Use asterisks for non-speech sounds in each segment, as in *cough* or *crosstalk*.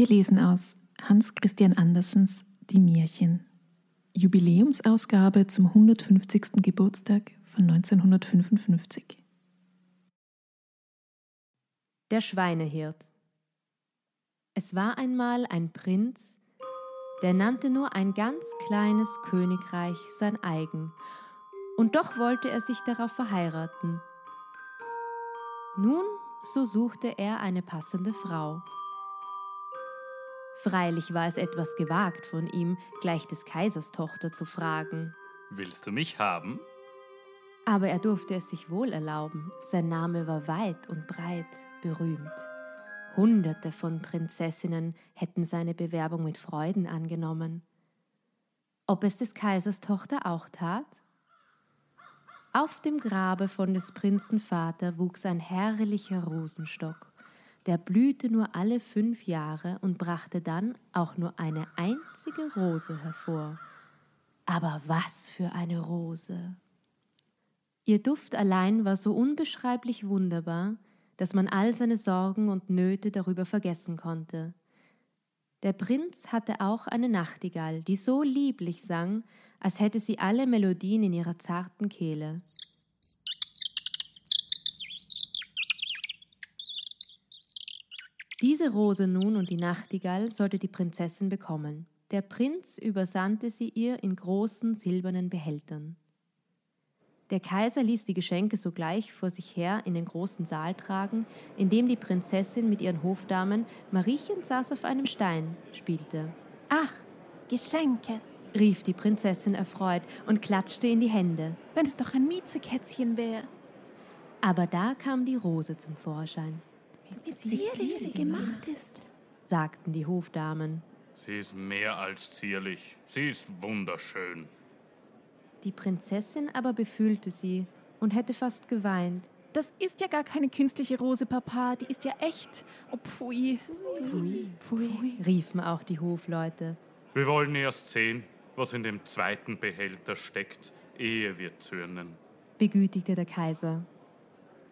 Wir lesen aus Hans Christian Andersens Die Märchen. Jubiläumsausgabe zum 150. Geburtstag von 1955. Der Schweinehirt. Es war einmal ein Prinz, der nannte nur ein ganz kleines Königreich sein eigen, und doch wollte er sich darauf verheiraten. Nun, so suchte er eine passende Frau. Freilich war es etwas gewagt von ihm, gleich des Kaisers Tochter zu fragen. Willst du mich haben? Aber er durfte es sich wohl erlauben, sein Name war weit und breit berühmt. Hunderte von Prinzessinnen hätten seine Bewerbung mit Freuden angenommen. Ob es des Kaisers Tochter auch tat? Auf dem Grabe von des Prinzen Vater wuchs ein herrlicher Rosenstock der blühte nur alle fünf Jahre und brachte dann auch nur eine einzige Rose hervor. Aber was für eine Rose! Ihr Duft allein war so unbeschreiblich wunderbar, dass man all seine Sorgen und Nöte darüber vergessen konnte. Der Prinz hatte auch eine Nachtigall, die so lieblich sang, als hätte sie alle Melodien in ihrer zarten Kehle. Diese Rose nun und die Nachtigall sollte die Prinzessin bekommen. Der Prinz übersandte sie ihr in großen silbernen Behältern. Der Kaiser ließ die Geschenke sogleich vor sich her in den großen Saal tragen, in dem die Prinzessin mit ihren Hofdamen Mariechen saß auf einem Stein spielte. Ach, Geschenke, rief die Prinzessin erfreut und klatschte in die Hände. Wenn es doch ein Miezekätzchen wäre. Aber da kam die Rose zum Vorschein wie zierlich sie gemacht ist, sagten die Hofdamen. Sie ist mehr als zierlich, sie ist wunderschön. Die Prinzessin aber befühlte sie und hätte fast geweint. Das ist ja gar keine künstliche Rose, Papa, die ist ja echt. Oh, pfui. Pfui, pfui, riefen auch die Hofleute. Wir wollen erst sehen, was in dem zweiten Behälter steckt, ehe wir zürnen, begütigte der Kaiser.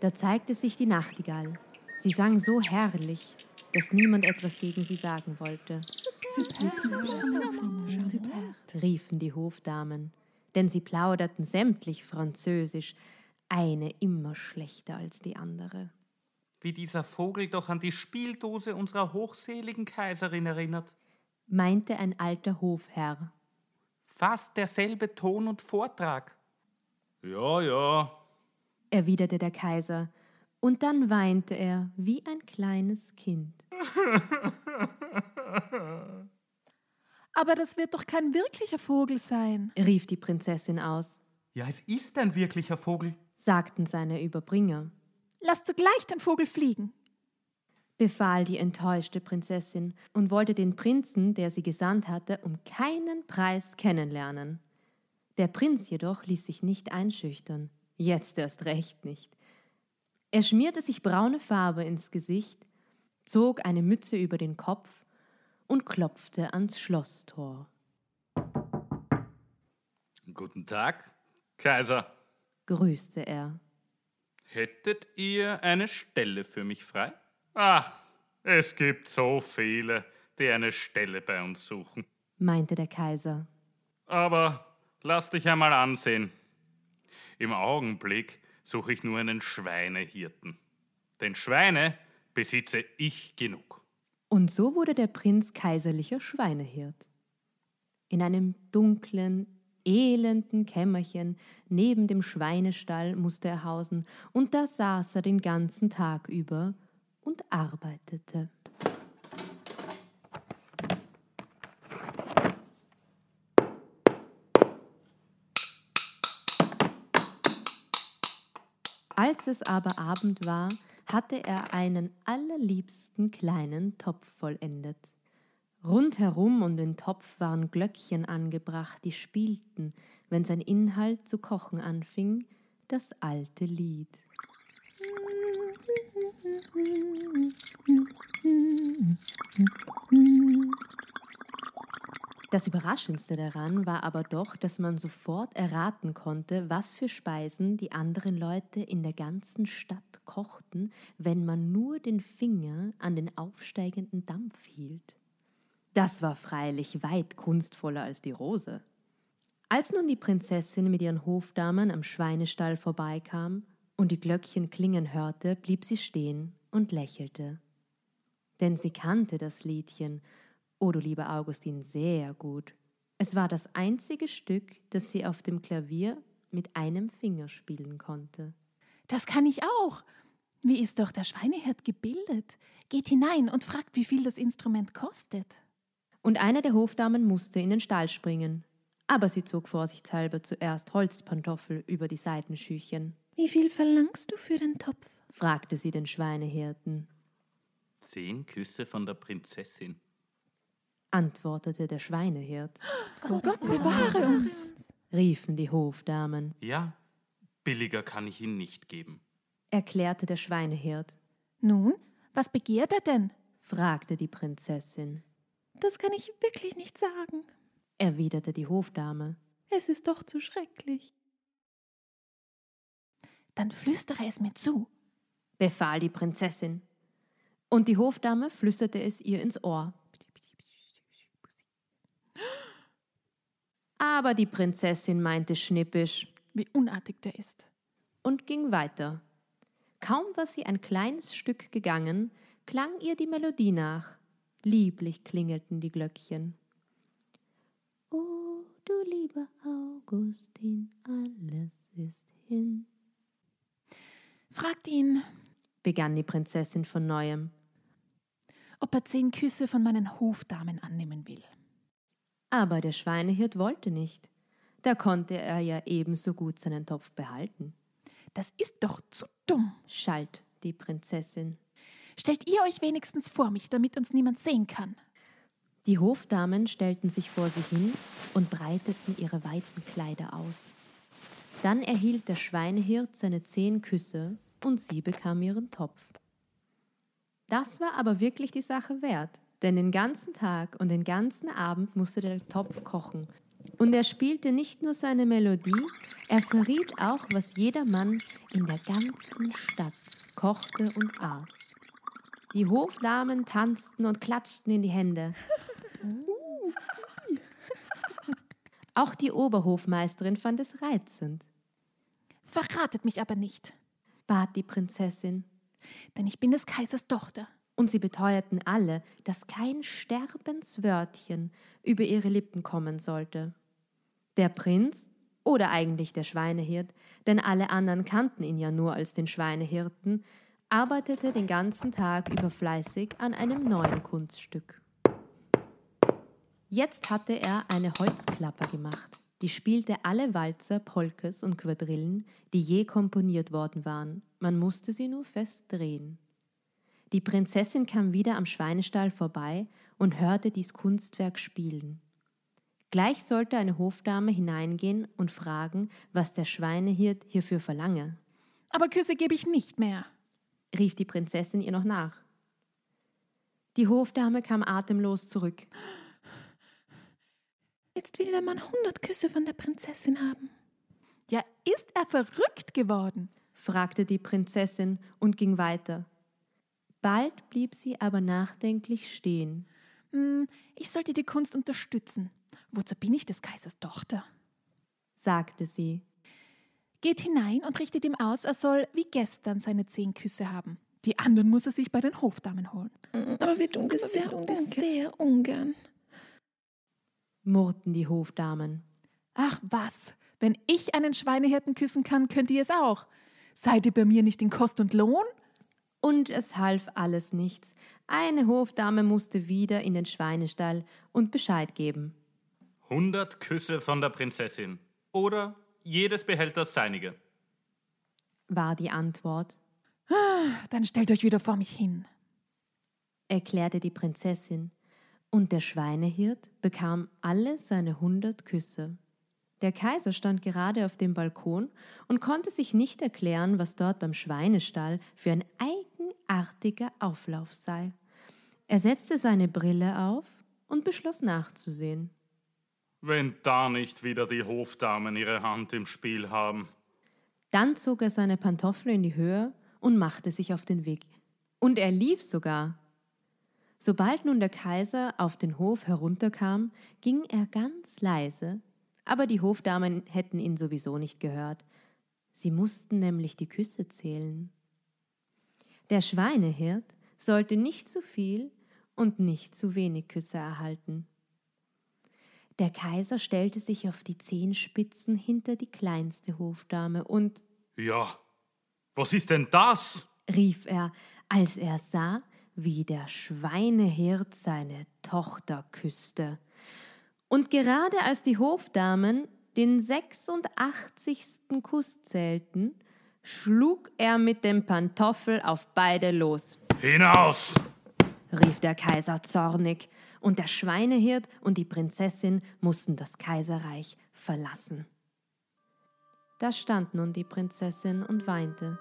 Da zeigte sich die Nachtigall. Sie sang so herrlich, dass niemand etwas gegen sie sagen wollte. Super, super, super, riefen die Hofdamen, denn sie plauderten sämtlich Französisch, eine immer schlechter als die andere. Wie dieser Vogel doch an die Spieldose unserer hochseligen Kaiserin erinnert, meinte ein alter Hofherr. Fast derselbe Ton und Vortrag. Ja, ja, erwiderte der Kaiser und dann weinte er wie ein kleines Kind. *laughs* Aber das wird doch kein wirklicher Vogel sein, rief die Prinzessin aus. Ja, es ist ein wirklicher Vogel, sagten seine Überbringer. Lass zugleich den Vogel fliegen, befahl die enttäuschte Prinzessin und wollte den Prinzen, der sie gesandt hatte, um keinen Preis kennenlernen. Der Prinz jedoch ließ sich nicht einschüchtern, jetzt erst recht nicht. Er schmierte sich braune Farbe ins Gesicht, zog eine Mütze über den Kopf und klopfte ans Schlosstor. Guten Tag, Kaiser, grüßte er. Hättet ihr eine Stelle für mich frei? Ach, es gibt so viele, die eine Stelle bei uns suchen, meinte der Kaiser. Aber lass dich einmal ansehen. Im Augenblick suche ich nur einen Schweinehirten. Denn Schweine besitze ich genug. Und so wurde der Prinz kaiserlicher Schweinehirt. In einem dunklen, elenden Kämmerchen neben dem Schweinestall musste er hausen, und da saß er den ganzen Tag über und arbeitete. Als es aber Abend war, hatte er einen allerliebsten kleinen Topf vollendet. Rundherum um den Topf waren Glöckchen angebracht, die spielten, wenn sein Inhalt zu kochen anfing, das alte Lied. Das Überraschendste daran war aber doch, dass man sofort erraten konnte, was für Speisen die anderen Leute in der ganzen Stadt kochten, wenn man nur den Finger an den aufsteigenden Dampf hielt. Das war freilich weit kunstvoller als die Rose. Als nun die Prinzessin mit ihren Hofdamen am Schweinestall vorbeikam und die Glöckchen klingen hörte, blieb sie stehen und lächelte. Denn sie kannte das Liedchen Oh du lieber Augustin, sehr gut. Es war das einzige Stück, das sie auf dem Klavier mit einem Finger spielen konnte. Das kann ich auch. Wie ist doch der Schweinehirt gebildet? Geht hinein und fragt, wie viel das Instrument kostet. Und eine der Hofdamen musste in den Stall springen. Aber sie zog vorsichtshalber zuerst Holzpantoffel über die Seitenschüchen. Wie viel verlangst du für den Topf? fragte sie den Schweinehirten. Zehn Küsse von der Prinzessin antwortete der Schweinehirt. *gasps* Gott, Gott bewahre uns, riefen die Hofdamen. Ja, billiger kann ich ihn nicht geben, erklärte der Schweinehirt. Nun, was begehrt er denn? fragte die Prinzessin. Das kann ich wirklich nicht sagen, erwiderte die Hofdame. Es ist doch zu schrecklich. Dann flüstere es mir zu, befahl die Prinzessin. Und die Hofdame flüsterte es ihr ins Ohr. Aber die Prinzessin meinte schnippisch, wie unartig der ist, und ging weiter. Kaum war sie ein kleines Stück gegangen, klang ihr die Melodie nach. Lieblich klingelten die Glöckchen. Oh, du lieber Augustin, alles ist hin. Fragt ihn, begann die Prinzessin von neuem, ob er zehn Küsse von meinen Hofdamen annehmen will. Aber der Schweinehirt wollte nicht. Da konnte er ja ebenso gut seinen Topf behalten. Das ist doch zu dumm, schalt die Prinzessin. Stellt ihr euch wenigstens vor mich, damit uns niemand sehen kann. Die Hofdamen stellten sich vor sie hin und breiteten ihre weiten Kleider aus. Dann erhielt der Schweinehirt seine zehn Küsse und sie bekam ihren Topf. Das war aber wirklich die Sache wert, denn den ganzen Tag und den ganzen Abend musste der Topf kochen. Und er spielte nicht nur seine Melodie, er verriet auch, was jeder Mann in der ganzen Stadt kochte und aß. Die Hofdamen tanzten und klatschten in die Hände. *laughs* Auch die Oberhofmeisterin fand es reizend. Verratet mich aber nicht, bat die Prinzessin. Denn ich bin des Kaisers Tochter und sie beteuerten alle, dass kein Sterbenswörtchen über ihre Lippen kommen sollte. Der Prinz oder eigentlich der Schweinehirt, denn alle anderen kannten ihn ja nur als den Schweinehirten, arbeitete den ganzen Tag über fleißig an einem neuen Kunststück. Jetzt hatte er eine Holzklapper gemacht, die spielte alle Walzer, Polkes und Quadrillen, die je komponiert worden waren. Man musste sie nur fest drehen. Die Prinzessin kam wieder am Schweinestall vorbei und hörte dies Kunstwerk spielen. Gleich sollte eine Hofdame hineingehen und fragen, was der Schweinehirt hierfür verlange. Aber Küsse gebe ich nicht mehr, rief die Prinzessin ihr noch nach. Die Hofdame kam atemlos zurück. Jetzt will der Mann hundert Küsse von der Prinzessin haben. Ja, ist er verrückt geworden? fragte die Prinzessin und ging weiter. Bald blieb sie aber nachdenklich stehen. Hm, ich sollte die Kunst unterstützen. Wozu bin ich des Kaisers Tochter? sagte sie. Geht hinein und richtet ihm aus, er soll wie gestern seine zehn Küsse haben. Die anderen muss er sich bei den Hofdamen holen. Aber wir tun das, sehr, das sehr ungern, murrten die Hofdamen. Ach was, wenn ich einen Schweinehirten küssen kann, könnt ihr es auch. Seid ihr bei mir nicht in Kost und Lohn? Und es half alles nichts. Eine Hofdame musste wieder in den Schweinestall und Bescheid geben. Hundert Küsse von der Prinzessin. Oder jedes behält das seinige. War die Antwort. Dann stellt euch wieder vor mich hin, erklärte die Prinzessin, und der Schweinehirt bekam alle seine hundert Küsse. Der Kaiser stand gerade auf dem Balkon und konnte sich nicht erklären, was dort beim Schweinestall für ein eigenartiger Auflauf sei. Er setzte seine Brille auf und beschloss nachzusehen. Wenn da nicht wieder die Hofdamen ihre Hand im Spiel haben. Dann zog er seine Pantoffel in die Höhe und machte sich auf den Weg. Und er lief sogar. Sobald nun der Kaiser auf den Hof herunterkam, ging er ganz leise, aber die Hofdamen hätten ihn sowieso nicht gehört. Sie mussten nämlich die Küsse zählen. Der Schweinehirt sollte nicht zu viel und nicht zu wenig Küsse erhalten. Der Kaiser stellte sich auf die Zehenspitzen hinter die kleinste Hofdame und Ja, was ist denn das? rief er, als er sah, wie der Schweinehirt seine Tochter küsste. Und gerade als die Hofdamen den 86. Kuss zählten, schlug er mit dem Pantoffel auf beide los. Hinaus! rief der Kaiser zornig, und der Schweinehirt und die Prinzessin mussten das Kaiserreich verlassen. Da stand nun die Prinzessin und weinte.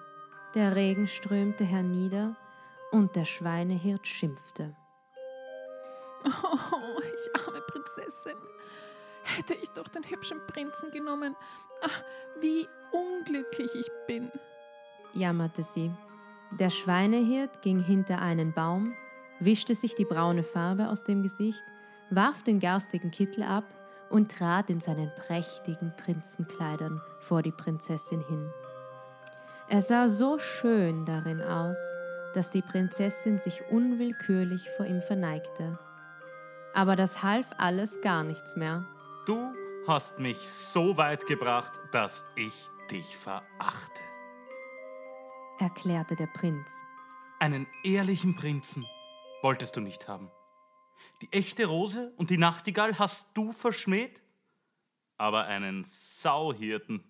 Der Regen strömte hernieder, und der Schweinehirt schimpfte. *laughs* Oh, ich arme Prinzessin. Hätte ich doch den hübschen Prinzen genommen. Ach, wie unglücklich ich bin. jammerte sie. Der Schweinehirt ging hinter einen Baum, wischte sich die braune Farbe aus dem Gesicht, warf den garstigen Kittel ab und trat in seinen prächtigen Prinzenkleidern vor die Prinzessin hin. Er sah so schön darin aus, dass die Prinzessin sich unwillkürlich vor ihm verneigte. Aber das half alles gar nichts mehr. Du hast mich so weit gebracht, dass ich dich verachte. erklärte der Prinz. Einen ehrlichen Prinzen wolltest du nicht haben. Die echte Rose und die Nachtigall hast du verschmäht? Aber einen Sauhirten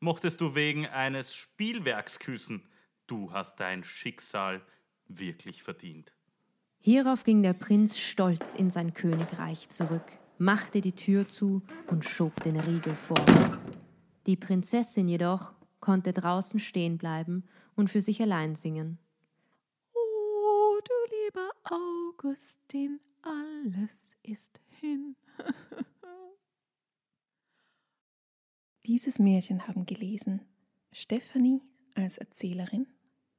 mochtest du wegen eines Spielwerks küssen. Du hast dein Schicksal wirklich verdient. Hierauf ging der Prinz stolz in sein Königreich zurück, machte die Tür zu und schob den Riegel vor. Die Prinzessin jedoch konnte draußen stehen bleiben und für sich allein singen. Oh, du lieber Augustin, alles ist hin. *laughs* Dieses Märchen haben gelesen Stephanie als Erzählerin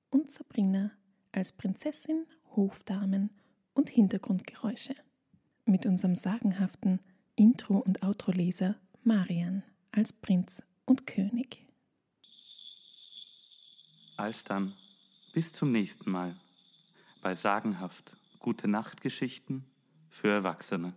und Sabrina als Prinzessin, Hofdamen und Hintergrundgeräusche. Mit unserem sagenhaften Intro- und Outro-Leser Marian als Prinz und König. Alsdann, bis zum nächsten Mal bei sagenhaft gute Nachtgeschichten für Erwachsene.